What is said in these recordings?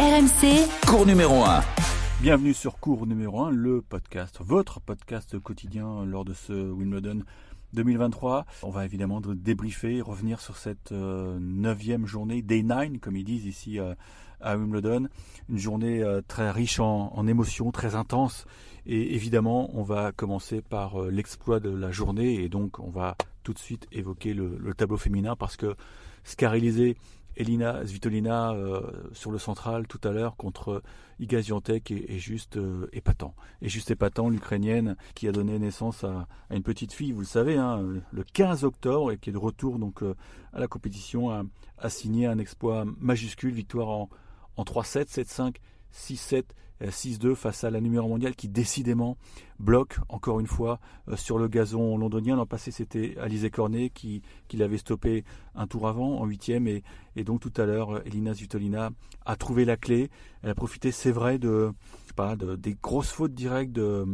RMC, Cours numéro 1. Bienvenue sur Cours numéro 1, le podcast, votre podcast quotidien lors de ce Wimbledon 2023. On va évidemment débriefer, revenir sur cette euh, neuvième journée, Day 9, comme ils disent ici euh, à Wimbledon. Une journée euh, très riche en, en, émotions, très intense. Et évidemment, on va commencer par l'exploit de la journée. Et donc, on va tout de suite évoquer le, le tableau féminin parce que Scarélisé Elina Svitolina euh, sur le central tout à l'heure contre Iga est, est, juste euh, épatant. Et juste épatant, l'Ukrainienne qui a donné naissance à, une petite fille, vous le savez, hein, le 15 octobre et qui est de retour donc euh, à la compétition, a, a, signé un exploit majuscule, victoire en, en 3-7, 7-5, 6-7 6-2 face à la numéro mondiale qui décidément bloque encore une fois euh, sur le gazon londonien. L'an passé c'était Alizé Cornet qui, qui l'avait stoppé un tour avant en huitième et, et donc tout à l'heure Elina Zvitolina a trouvé la clé. Elle a profité c'est vrai de, pas, des grosses fautes directes de,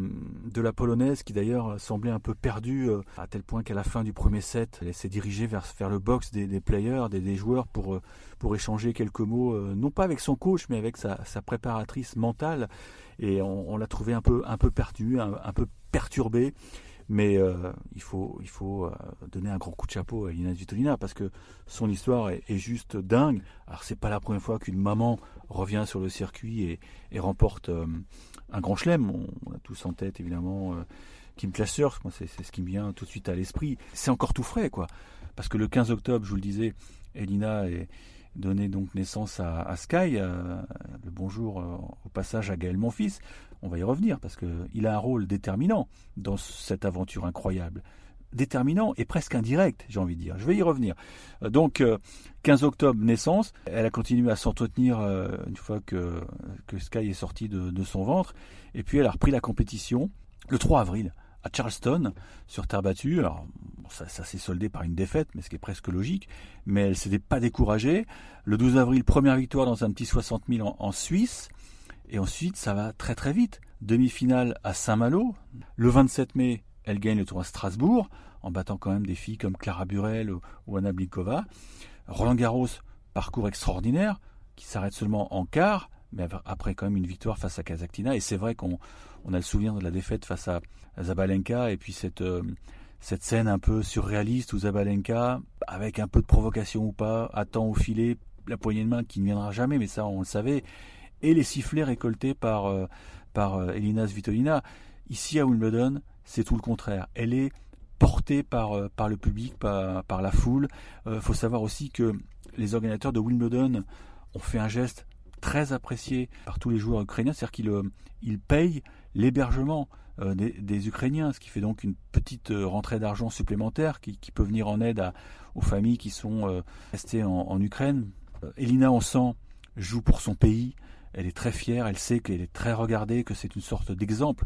de la polonaise qui d'ailleurs semblait un peu perdue euh, à tel point qu'à la fin du premier set elle s'est dirigée vers, le box des, des players, des, des, joueurs pour, euh, pour échanger quelques mots, non pas avec son coach mais avec sa, sa préparatrice mentale et on, l'a trouvé un peu, un peu perdu, un, peu perturbé. Mais euh, il faut, il faut euh, donner un grand coup de chapeau à Lina Vitolina parce que son histoire est, juste dingue. Alors c'est pas la première fois qu'une maman revient sur le circuit et, remporte euh, un grand chelem. On, a tous en tête évidemment Kim Classer, c'est, c'est ce qui me vient tout de suite à l'esprit. C'est encore tout frais quoi, parce que le 15 octobre, je vous le disais, Elina est donné donc naissance à, Sky. Euh, le bonjour euh, au passage à Gaël Monfils. On va y revenir parce qu'il a un rôle déterminant dans cette aventure incroyable. Déterminant et presque indirect, j'ai envie de dire. Je vais y revenir. Euh, donc, 15 octobre, naissance. Elle a continué à s'entretenir une fois que, que Sky est sorti de, de son ventre. Et puis, elle a repris la compétition le 3 avril Charleston, sur terre battue. Ça, s'est soldé par une défaite, mais ce qui est presque logique. Mais elle s'était pas découragée. Le 12 avril, première victoire dans un petit 60 000 en, Suisse. Et ensuite, ça va très très vite. Demi-finale à Saint-Malo. Le 27 mai, elle gagne le tour à Strasbourg, en battant quand même des filles comme Clara Burel ou, Anna Blinkova. Roland Garros, parcours extraordinaire, qui s'arrête seulement en quart mais après quand même une victoire face à Kazakhtina. Et c'est vrai qu'on on a le souvenir de la défaite face à Zabalenka et puis cette, euh, cette scène un peu surréaliste où Zabalenka, avec un peu de provocation ou pas, attend au filet la poignée de main qui ne viendra jamais, mais ça on le savait, et les sifflets récoltés par, euh, par euh, Elina Svitolina. Ici à Wimbledon, c'est tout le contraire. Elle est portée par, par le public, par, par la foule. Il faut savoir aussi que les organisateurs de Wimbledon ont fait un geste très apprécié par tous les joueurs ukrainiens, c'est-à-dire qu'ils euh, payent l'hébergement euh, des, Ukrainiens, ce qui fait donc une petite euh, rentrée d'argent supplémentaire qui, peut venir en aide aux familles qui sont restées en, Ukraine. Elina, on sent, joue pour son pays, elle est très fière, elle sait qu'elle est très regardée, que c'est une sorte d'exemple.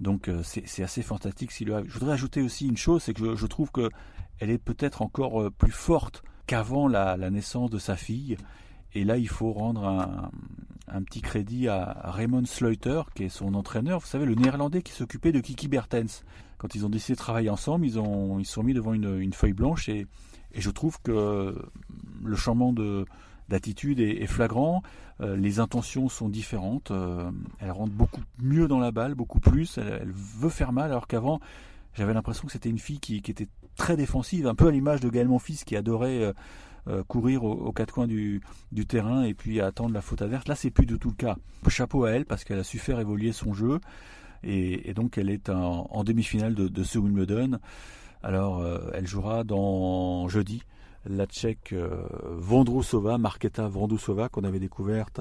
Donc c'est assez fantastique. Je voudrais ajouter aussi une chose, c'est que je, trouve qu'elle est peut-être encore plus forte qu'avant la, naissance de sa fille. Et là, il faut rendre un, petit crédit à Raymond Sleuter, qui est son entraîneur. Vous savez, le néerlandais qui s'occupait de Kiki Bertens. Quand ils ont décidé de travailler ensemble, ils, ont, ils sont mis devant une, feuille blanche et, je trouve que le changement d'attitude est, flagrant. Euh, les intentions sont différentes. Euh, elle rentre beaucoup mieux dans la balle, beaucoup plus. Elle, veut faire mal, alors qu'avant, j'avais l'impression que c'était une fille qui, était très défensive, un peu à l'image de Gaël Monfils qui adorait. Euh, euh, courir aux, quatre coins du, terrain et puis attendre la faute adverse. Là, c'est plus du tout le cas. Chapeau à elle parce qu'elle a su faire évoluer son jeu et, donc elle est en, demi-finale de, ce Wimbledon. Alors, euh, elle jouera dans jeudi la Tchèque euh, Vondrousova, Marketa Vondrousova, qu'on avait découverte,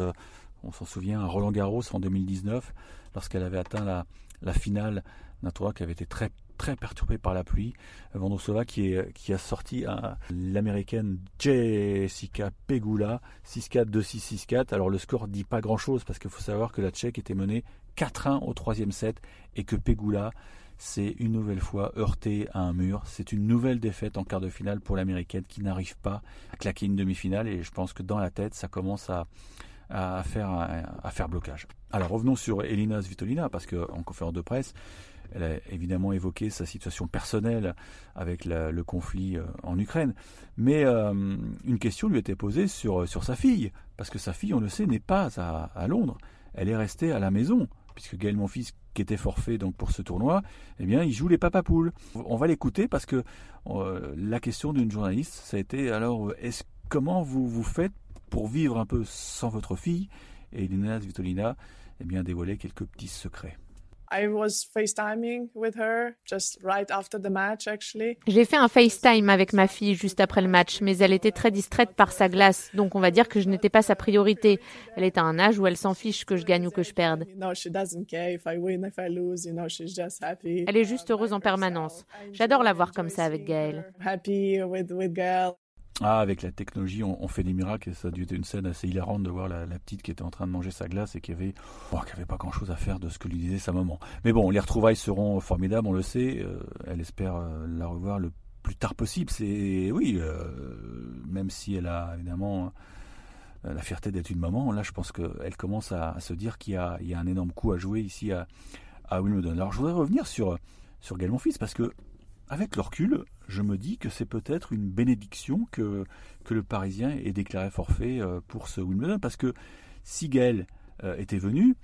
on s'en souvient, à Roland Garros en 2019, lorsqu'elle avait atteint la, la finale d'un tournoi qui avait été très très perturbé par la pluie. Vondrousova qui, a sorti l'américaine Jessica Pegula 6-4, 2-6, 6-4. Alors le score dit pas grand chose parce qu'il faut savoir que la Tchèque était menée 4-1 au troisième set et que Pegula s'est une nouvelle fois heurté à un mur. C'est une nouvelle défaite en quart de finale pour l'américaine qui n'arrive pas à claquer une demi-finale et je pense que dans la tête ça commence à, à faire, à faire blocage. Alors revenons sur Elina Svitolina parce qu'en conférence de presse, Elle a évidemment évoqué sa situation personnelle avec le conflit euh, en Ukraine. Mais euh, une question lui était posée sur, sur sa fille, parce que sa fille, on le sait, n'est pas à, Londres. Elle est restée à la maison, puisque Gaël, mon fils, qui était forfait donc pour ce tournoi, eh bien, il joue les papapoules. On va l'écouter parce que euh, la question d'une journaliste, ça a été alors, est-ce comment vous vous faites pour vivre un peu sans votre fille? Et Lina Svitolina eh bien, dévoilé quelques petits secrets. J'ai fait un FaceTime avec ma fille juste après le match, mais elle était très distraite par sa glace, donc on va dire que je n'étais pas sa priorité. Elle est à un âge où elle s'en fiche que je gagne ou que je perde. Elle est juste heureuse en permanence. J'adore la voir comme ça avec Gaëlle. Ah, avec la technologie, on, fait des miracles et ça a dû être une scène assez hilarante de voir la, petite qui était en train de manger sa glace et qui avait, avait pas grand chose à faire de ce que lui disait sa maman. Mais bon, les retrouvailles seront formidables, on le sait. Euh, elle espère euh, la revoir le plus tard possible. C'est oui, euh, même si elle a évidemment la fierté d'être une maman, là je pense qu'elle commence à, se dire qu'il y, a, un énorme coup à jouer ici à, à Wimbledon. Alors je voudrais revenir sur, sur Gaël Monfils parce que avec le je me dis que c'est peut-être une bénédiction que, le Parisien ait déclaré forfait euh, pour ce Wimbledon. Parce que si Gaël euh, était venu,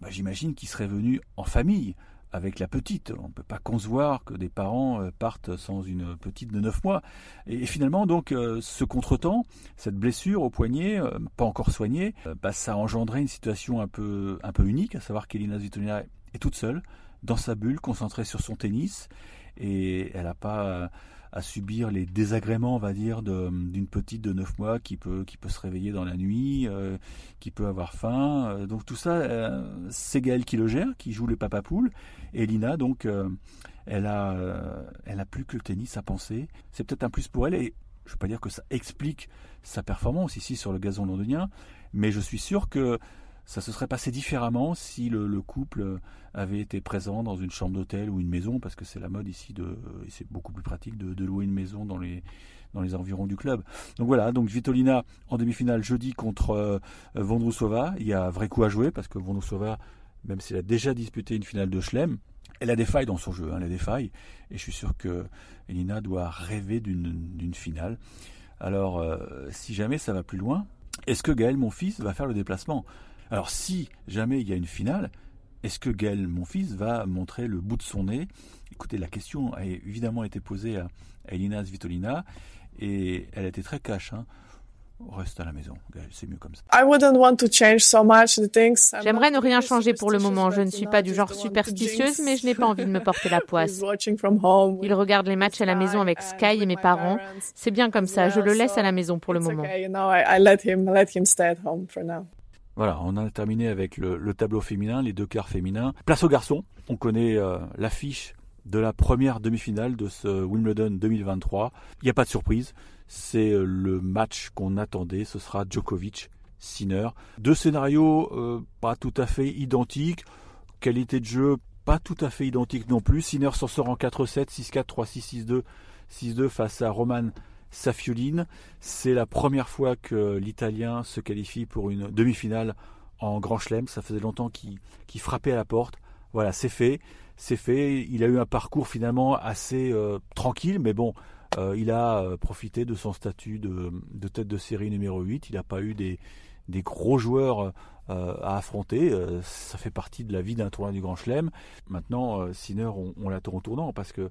bah, j'imagine qu'il serait venu en famille avec la petite. On ne peut pas concevoir que des parents euh, partent sans une petite de 9 mois. Et, finalement, donc, ce contretemps, cette blessure au poignet, pas encore soignée, bah, ça a engendré une situation un peu, un peu unique, à savoir qu'Elina Svitolina est toute seule, dans sa bulle, concentrée sur son tennis et elle n'a pas à subir les désagréments, on va dire, d'une petite de 9 mois qui peut, qui peut se réveiller dans la nuit, euh, qui peut avoir faim. Euh, donc tout ça, euh, c'est Gaël qui le gère, qui joue les papapoules. Et Lina, donc, elle, a, elle a plus que le tennis à penser. C'est peut-être un plus pour elle. Et je ne veux pas dire que ça explique sa performance ici sur le gazon londonien, mais je suis sûr que ça se serait passé différemment si le, couple avait été présent dans une chambre d'hôtel ou une maison, parce que c'est la mode ici de, et c'est beaucoup plus pratique de, louer une maison dans les, dans les environs du club. Donc voilà, donc Vitolina en demi-finale jeudi contre euh, Vondrousova. Il y a un vrai coup à jouer parce que Vondrousova, même s'il a déjà disputé une finale de Chelem, elle a des failles dans son jeu, hein, elle a des failles, et je suis sûr que Elina doit rêver d'une finale. Alors, euh, si jamais ça va plus loin, est-ce que Gaël, mon fils, va faire le déplacement? Alors si jamais il y a une finale, est-ce que Gaël, mon fils, va montrer le bout de son nez? Écoutez, la question a évidemment été posée à, Elina Svitolina et elle a été très cash. Hein. Reste à la maison, Gaël, c'est mieux comme ça. J'aimerais ne rien changer pour le moment. Je ne suis pas du genre superstitieuse, mais je n'ai pas envie de me porter la poisse. Il regarde les matchs à la maison avec Sky et mes parents. C'est bien comme ça. Je le laisse à la maison pour le moment. Voilà, on a terminé avec le, tableau féminin, les deux quarts féminins. Place aux garçons. On connaît euh, l'affiche de la première demi-finale de ce Wimbledon 2023. Il n'y a pas de surprise. C'est euh, le match qu'on attendait. Ce sera Djokovic. Sinner. Deux scénarios euh, pas tout à fait identiques. Qualité de jeu pas tout à fait identique non plus. Sinner s'en sort en 4-7, 6-4, 3-6, 6-2, 6-2 face à Roman Safioline. C'est la première fois que l'Italien se qualifie pour une demi-finale en Grand Chelem. Ça faisait longtemps qu'il frappait à la porte. Voilà, c'est fait. C'est fait. Il a eu un parcours finalement assez euh, tranquille, mais bon, euh, il a euh, profité de son statut de, tête de série numéro 8. Il n'a pas eu des, gros joueurs à affronter. ça fait partie de la vie d'un tournoi du Grand Chelem. Maintenant, Sinner, on, l'attend au tournant parce que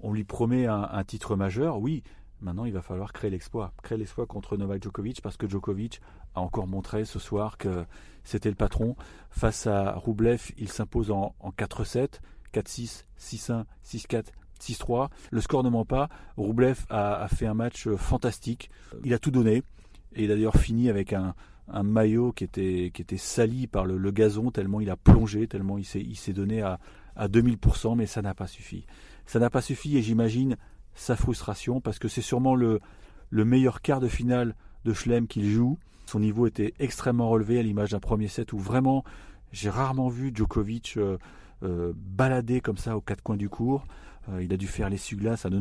on lui promet un titre majeur. Oui, Maintenant, il va falloir créer l'exploit. Créer l'exploit contre Novak Djokovic parce que Djokovic a encore montré ce soir que c'était le patron. Face à Roublev, il s'impose en, 4-7, 4-6, 6-1, 6-4, 6-3. Le score ne ment pas. Roublev a, fait un match fantastique. Il a tout donné. Et il a d'ailleurs fini avec un, maillot qui était, qui était sali par le, gazon, tellement il a plongé, tellement il s'est donné à, à 2000%, mais ça n'a pas suffi. Ça n'a pas suffi et j'imagine sa frustration parce que c'est sûrement le, le meilleur quart de finale de Schlem qu'il joue. Son niveau était extrêmement relevé à l'image d'un premier set où vraiment j'ai rarement vu Djokovic euh, euh, balader comme ça aux quatre coins du cours. Euh, il a dû faire les glaces à, de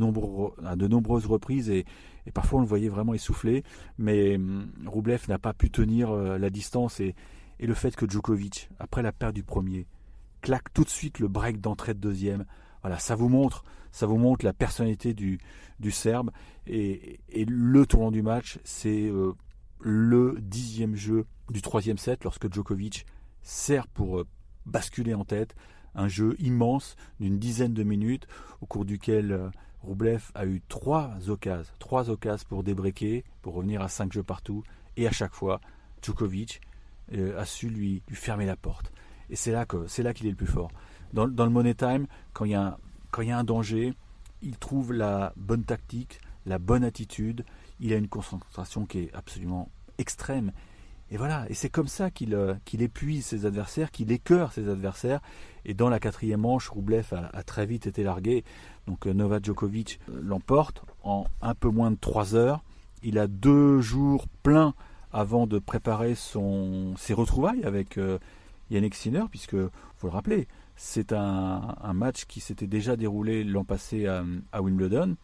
à de nombreuses reprises et, parfois on le voyait vraiment essoufflé. Mais hum, n'a pas pu tenir la distance et, et, le fait que Djokovic, après la perte du premier, claque tout de suite le break d'entrée de deuxième. Voilà, ça vous montre, ça vous montre la personnalité du, du Serbe. Et, le tournant du match, c'est euh, le dixième jeu du troisième set lorsque Djokovic sert pour euh, basculer en tête. Un jeu immense d'une dizaine de minutes au cours duquel euh, Roublev a eu trois occasions, trois occasions pour débreaker, pour revenir à cinq jeux partout. Et à chaque fois, Djokovic a su lui, lui fermer la porte. Et c'est là que c'est là qu'il est le plus fort. Dans, le Money Time, quand il, y a un danger, il trouve la bonne tactique, la bonne attitude. Il a une concentration qui est absolument extrême. Et voilà, et c'est comme ça qu'il euh, épuise ses adversaires, qu'il écœure ses adversaires. Et dans la quatrième manche, Roublev a, très vite été largué. Donc euh, Novak Djokovic euh, l'emporte en un peu moins de trois heures. Il a deux jours pleins avant de préparer son, ses retrouvailles avec Yannick Sinner, puisque, faut le rappeler, c'est un, match qui s'était déjà déroulé l'an passé à, Wimbledon,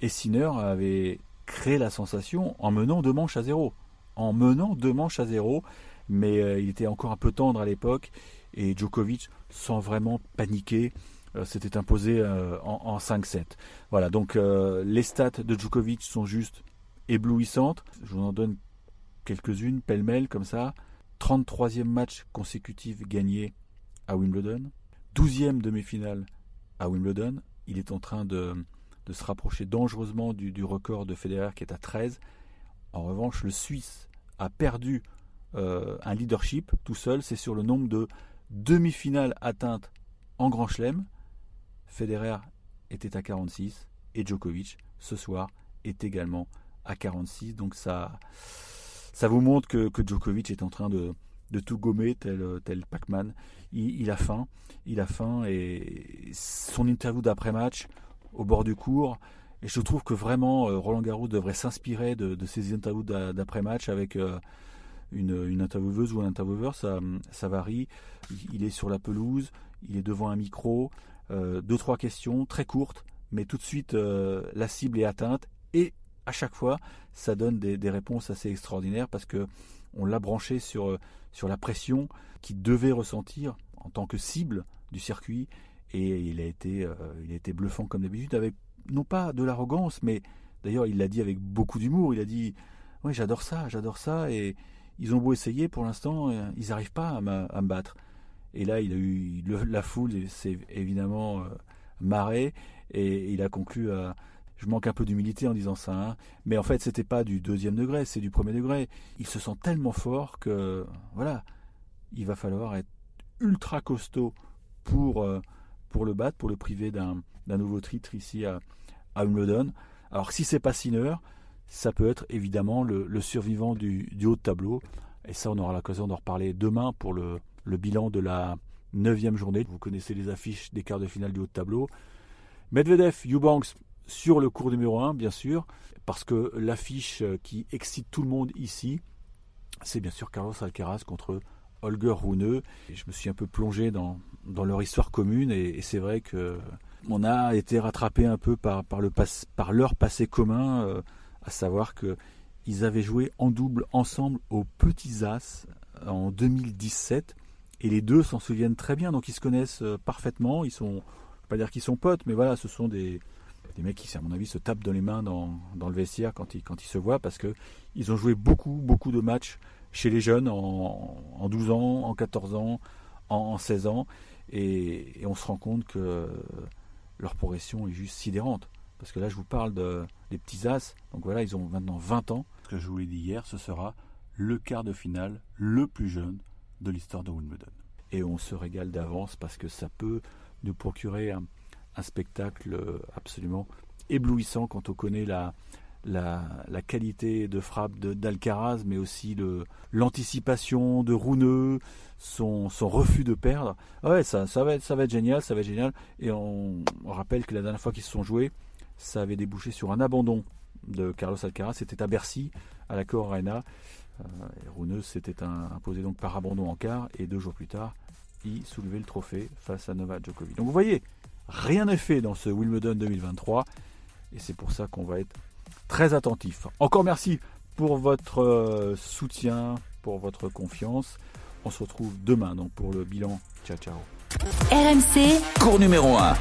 et Sinner avait créé la sensation en menant deux manches à zéro. En menant deux manches à zéro, mais euh, il était encore un peu tendre à l'époque, et Djokovic, sans vraiment paniquer, euh, s'était imposé euh, en, en 5-7. Voilà, donc les stats de Djokovic sont juste éblouissantes. Je vous en donne quelques-unes, pêle-mêle, comme ça. 33e match consécutif gagné à Wimbledon, 12e demi-finale à Wimbledon. Il est en train de, se rapprocher dangereusement du, record de Federer qui est à 13. En revanche, le Suisse a perdu euh, un leadership tout seul. C'est sur le nombre de demi-finales atteintes en Grand Chelem. Federer était à 46 et Djokovic ce soir est également à 46. Donc ça, ça vous montre que, Djokovic est en train de, tout gommer tel, tel Pac-Man. Il, a faim, il a faim et son interview d'après-match au bord du cours. Et je trouve que vraiment euh, Roland Garros devrait s'inspirer de, de, ces interviews d'après-match avec euh, une, intervieweuse ou un intervieweur, ça, varie. Il est sur la pelouse, il est devant un micro, euh, deux trois questions très courtes, mais tout de suite la cible est atteinte et à chaque fois, ça donne des, réponses assez extraordinaires parce que on l'a branché sur, euh, sur la pression qu'il devait ressentir en tant que cible du circuit. Et il a été, euh, il a été bluffant comme d'habitude avec non pas de l'arrogance mais d'ailleurs il l'a dit avec beaucoup d'humour. Il a dit oui j'adore ça j'adore ça. Et ils ont beau essayer pour l'instant euh, ils n'arrivent pas à, me battre. Et là il a eu la foule s'est évidemment marré et il a conclu à je manque un peu d'humilité en disant ça, hein. mais en fait c'était pas du deuxième degré, c'est du premier degré. Il se sent tellement fort que voilà, il va falloir être ultra costaud pour, euh, pour le battre, pour le priver d'un nouveau titre ici à, à Wimbledon. Alors si c'est pas Sinner, ça peut être évidemment le, survivant du, haut de tableau, et ça on aura l'occasion d'en reparler demain pour le, le bilan de la neuvième journée. Vous connaissez les affiches des quarts de finale du haut de tableau. Medvedev, Eubanks, sur le cours numéro 1, bien sûr, parce que l'affiche qui excite tout le monde ici, c'est bien sûr Carlos Alcaraz contre Holger Rune. je me suis un peu plongé dans, dans leur histoire commune et, c'est vrai que on a été rattrapé un peu par, par, le par leur passé commun, euh, à savoir que ils avaient joué en double ensemble aux Petits As en 2017 et les deux s'en souviennent très bien, donc ils se connaissent euh, parfaitement. Ils sont, je vais pas dire qu'ils sont potes, mais voilà, ce sont des, des mecs qui, à mon avis, se tapent dans les mains dans, le vestiaire quand ils, quand ils se voient parce qu'ils ont joué beaucoup, beaucoup de matchs chez les jeunes en, 12 ans, en 14 ans, en, 16 ans. Et, on se rend compte que leur progression est juste sidérante. Parce que là, je vous parle de, des petits as. Donc voilà, ils ont maintenant 20 ans. Ce que je vous l'ai dit hier, ce sera le quart de finale le plus jeune de l'histoire de Wimbledon. Et on se régale d'avance parce que ça peut nous procurer un, un spectacle euh, absolument éblouissant quand on connaît la, la, qualité de frappe d'Alcaraz, mais aussi l'anticipation de Rouneux, son, son, refus de perdre. Ah ouais, ça, ça, va être, ça va être génial, ça va être génial. Et on, rappelle que la dernière fois qu'ils se sont joués, ça avait débouché sur un abandon de Carlos Alcaraz. C'était à Bercy, à la Cor Arena. Euh, s'était imposé donc par abandon en quart, et deux jours plus tard, il soulevait le trophée face à Novak Djokovic. Donc vous voyez, Rien n'est fait dans ce Wimbledon 2023 et c'est pour ça qu'on va être très attentif. Encore merci pour votre euh, soutien, pour votre confiance. On se retrouve demain donc pour le bilan. Ciao ciao. RMC, cours numéro 1.